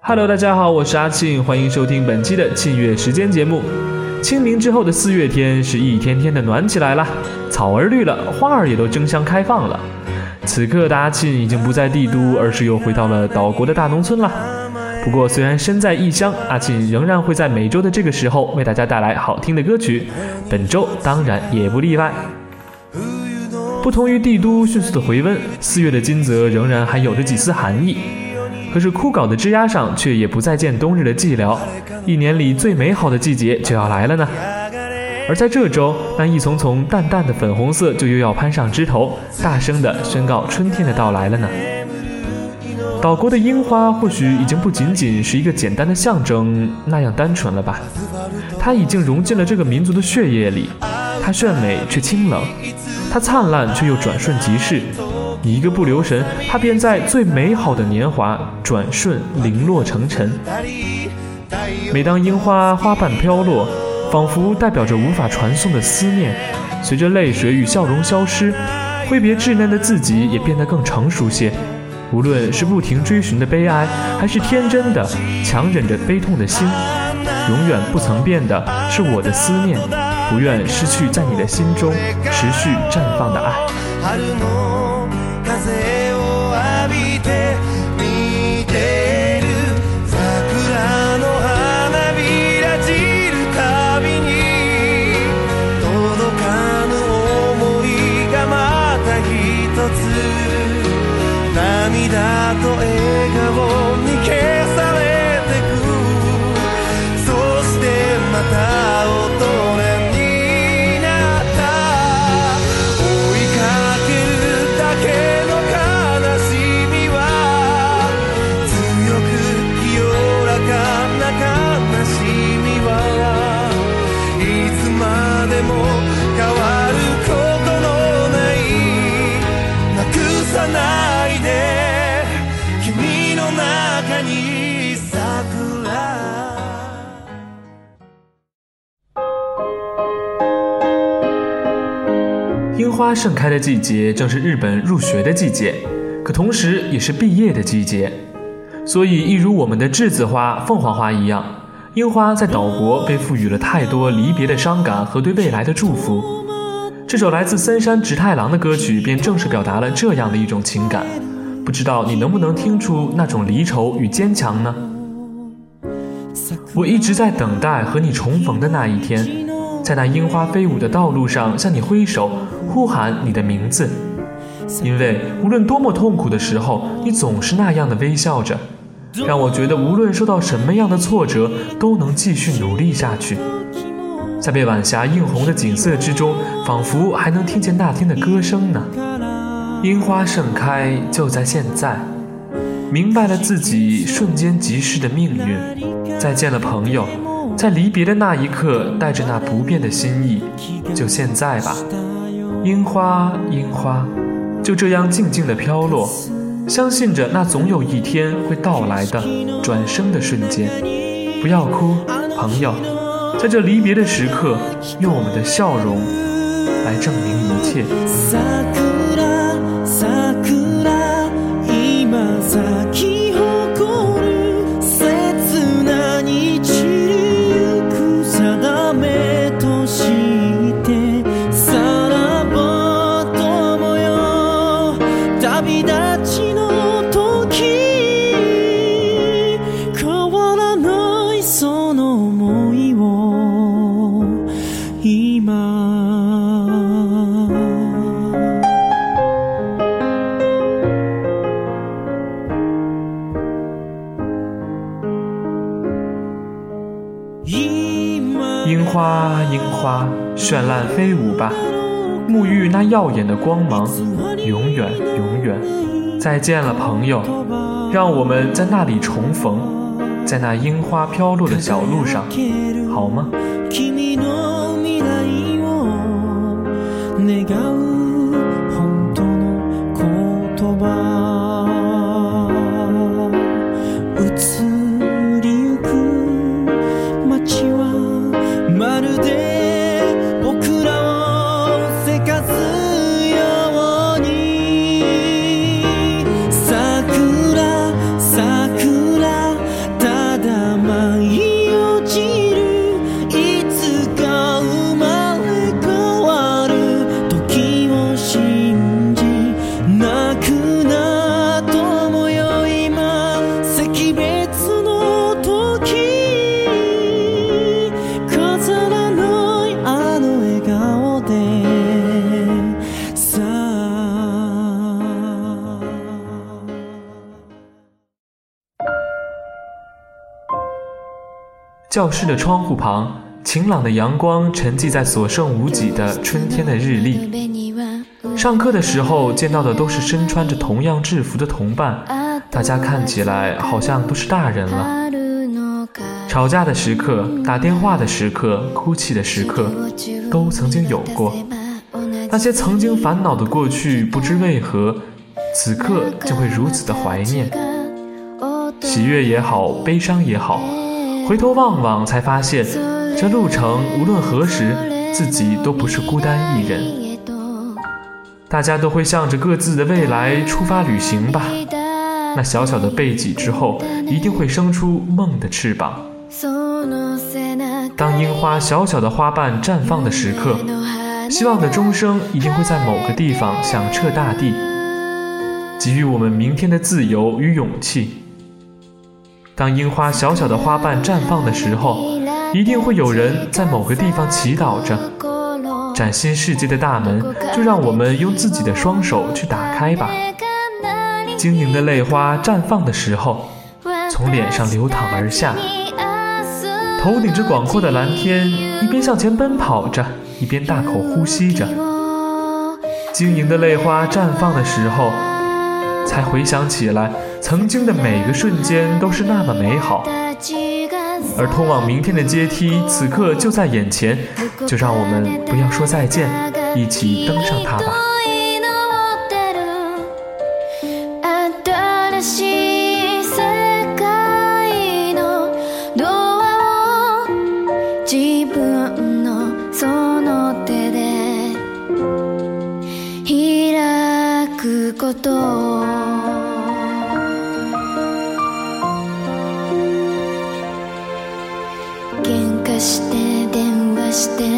Hello，大家好，我是阿庆，欢迎收听本期的庆月时间节目。清明之后的四月天是一天天的暖起来了，草儿绿了，花儿也都争相开放了。此刻的阿庆已经不在帝都，而是又回到了岛国的大农村了。不过虽然身在异乡，阿庆仍然会在每周的这个时候为大家带来好听的歌曲。本周当然也不例外。不同于帝都迅速的回温，四月的金泽仍然还有着几丝寒意。可是枯槁的枝桠上却也不再见冬日的寂寥，一年里最美好的季节就要来了呢。而在这周，那一丛丛淡淡的粉红色就又要攀上枝头，大声地宣告春天的到来了呢。岛国的樱花或许已经不仅仅是一个简单的象征那样单纯了吧，它已经融进了这个民族的血液里。它炫美却清冷，它灿烂却又转瞬即逝。你一个不留神，它便在最美好的年华转瞬零落成尘。每当樱花花瓣飘落，仿佛代表着无法传送的思念，随着泪水与笑容消失，挥别稚嫩的自己也变得更成熟些。无论是不停追寻的悲哀，还是天真的强忍着悲痛的心，永远不曾变的是我的思念，不愿失去在你的心中持续绽放的爱。盛开的季节正是日本入学的季节，可同时也是毕业的季节。所以，一如我们的栀子花、凤凰花一样，樱花在岛国被赋予了太多离别的伤感和对未来的祝福。这首来自森山直太郎的歌曲便正是表达了这样的一种情感。不知道你能不能听出那种离愁与坚强呢？我一直在等待和你重逢的那一天，在那樱花飞舞的道路上向你挥手。呼喊你的名字，因为无论多么痛苦的时候，你总是那样的微笑着，让我觉得无论受到什么样的挫折，都能继续努力下去。在被晚霞映红的景色之中，仿佛还能听见那天的歌声呢。樱花盛开就在现在，明白了自己瞬间即逝的命运，再见了朋友，在离别的那一刻，带着那不变的心意，就现在吧。樱花，樱花，就这样静静地飘落，相信着那总有一天会到来的转生的瞬间。不要哭，朋友，在这离别的时刻，用我们的笑容来证明一切。飞舞吧，沐浴那耀眼的光芒，永远，永远。再见了，朋友，让我们在那里重逢，在那樱花飘落的小路上，好吗？教室的窗户旁，晴朗的阳光沉寂在所剩无几的春天的日历。上课的时候见到的都是身穿着同样制服的同伴，大家看起来好像都是大人了。吵架的时刻，打电话的时刻，哭泣的时刻，都曾经有过。那些曾经烦恼的过去，不知为何，此刻就会如此的怀念。喜悦也好，悲伤也好。回头望望，才发现，这路程无论何时，自己都不是孤单一人。大家都会向着各自的未来出发旅行吧。那小小的背脊之后，一定会生出梦的翅膀。当樱花小小的花瓣绽放的时刻，希望的钟声一定会在某个地方响彻大地，给予我们明天的自由与勇气。当樱花小小的花瓣绽放的时候，一定会有人在某个地方祈祷着。崭新世界的大门，就让我们用自己的双手去打开吧。晶莹的泪花绽放的时候，从脸上流淌而下。头顶着广阔的蓝天，一边向前奔跑着，一边大口呼吸着。晶莹的泪花绽放的时候，才回想起来。曾经的每个瞬间都是那么美好，而通往明天的阶梯此刻就在眼前，就让我们不要说再见，一起登上它吧。este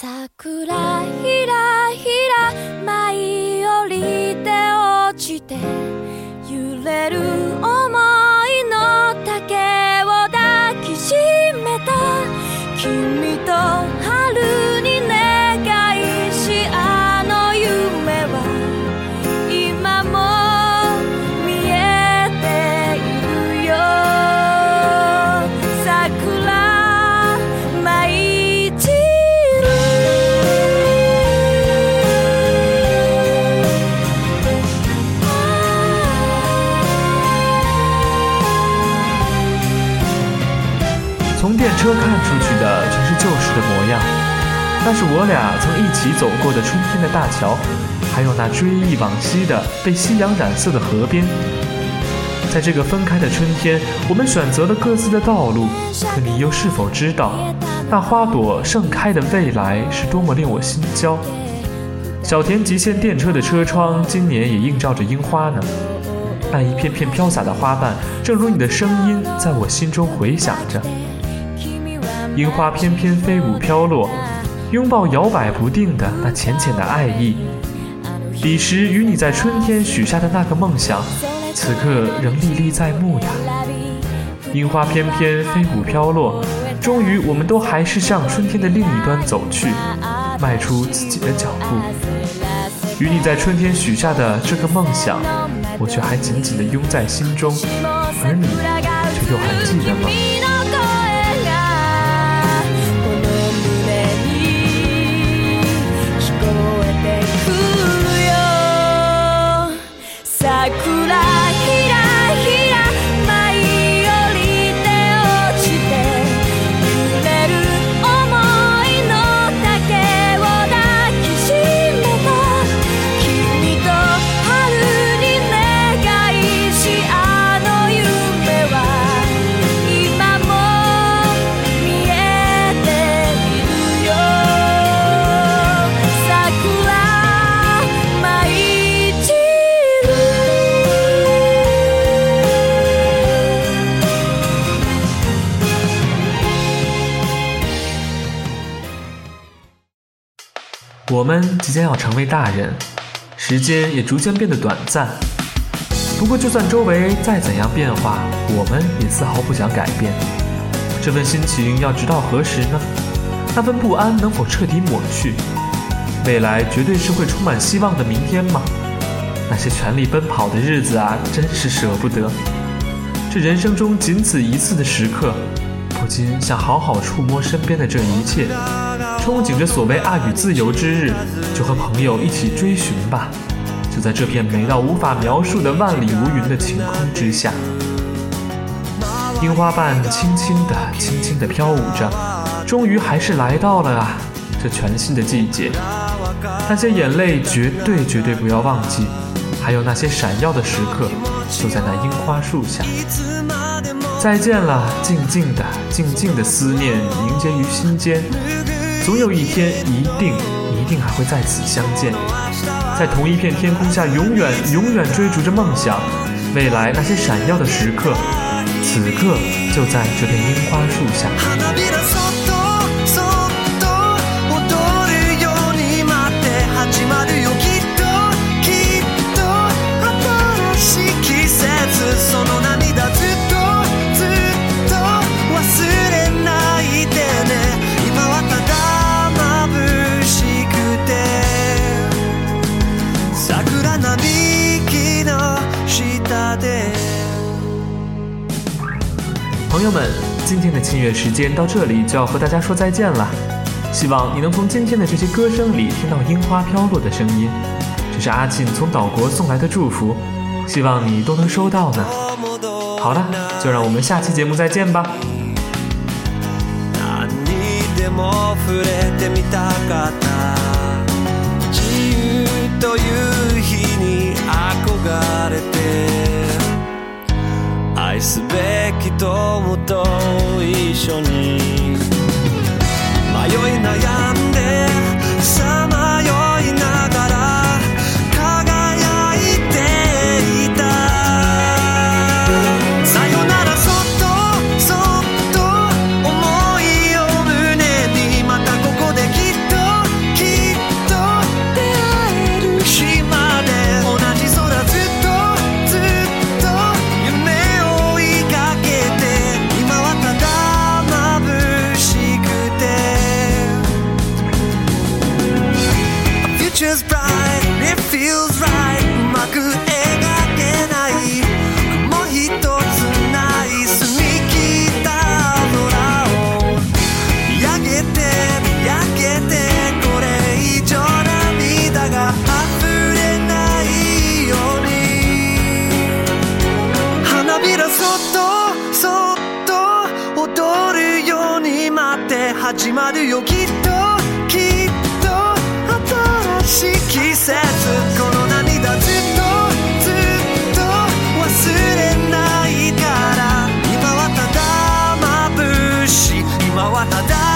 桜ひらひら舞い降りて落ちて揺れる车看出去的全是旧时的模样，那是我俩曾一起走过的春天的大桥，还有那追忆往昔的被夕阳染色的河边。在这个分开的春天，我们选择了各自的道路，可你又是否知道，那花朵盛开的未来是多么令我心焦？小田急线电车的车窗今年也映照着樱花呢。那一片片飘洒的花瓣，正如你的声音，在我心中回响着。樱花翩翩飞舞飘落，拥抱摇摆不定的那浅浅的爱意。彼时与你在春天许下的那个梦想，此刻仍历历在目呀。樱花翩翩飞舞飘落，终于我们都还是向春天的另一端走去，迈出自己的脚步。与你在春天许下的这个梦想，我却还紧紧地拥在心中，而你却又还记得吗？llorar. 我们即将要成为大人，时间也逐渐变得短暂。不过，就算周围再怎样变化，我们也丝毫不想改变。这份心情要直到何时呢？那份不安能否彻底抹去？未来绝对是会充满希望的明天吗？那些全力奔跑的日子啊，真是舍不得。这人生中仅此一次的时刻，不禁想好好触摸身边的这一切。憧憬着所谓爱与自由之日，就和朋友一起追寻吧。就在这片美到无法描述的万里无云的晴空之下，樱花瓣轻轻地、轻轻地飘舞着，终于还是来到了啊，这全新的季节。那些眼泪绝对绝对不要忘记，还有那些闪耀的时刻，就在那樱花树下。再见了，静静的、静静的思念凝结于心间。总有一天，一定一定还会再次相见，在同一片天空下，永远永远追逐着梦想。未来那些闪耀的时刻，此刻就在这片樱花树下。今天的庆月时间到这里就要和大家说再见了。希望你能从今天的这些歌声里听到樱花飘落的声音，这是阿庆从岛国送来的祝福，希望你都能收到呢。好了，就让我们下期节目再见吧。愛すべき友と一緒に ראשונים. מה יוי はただ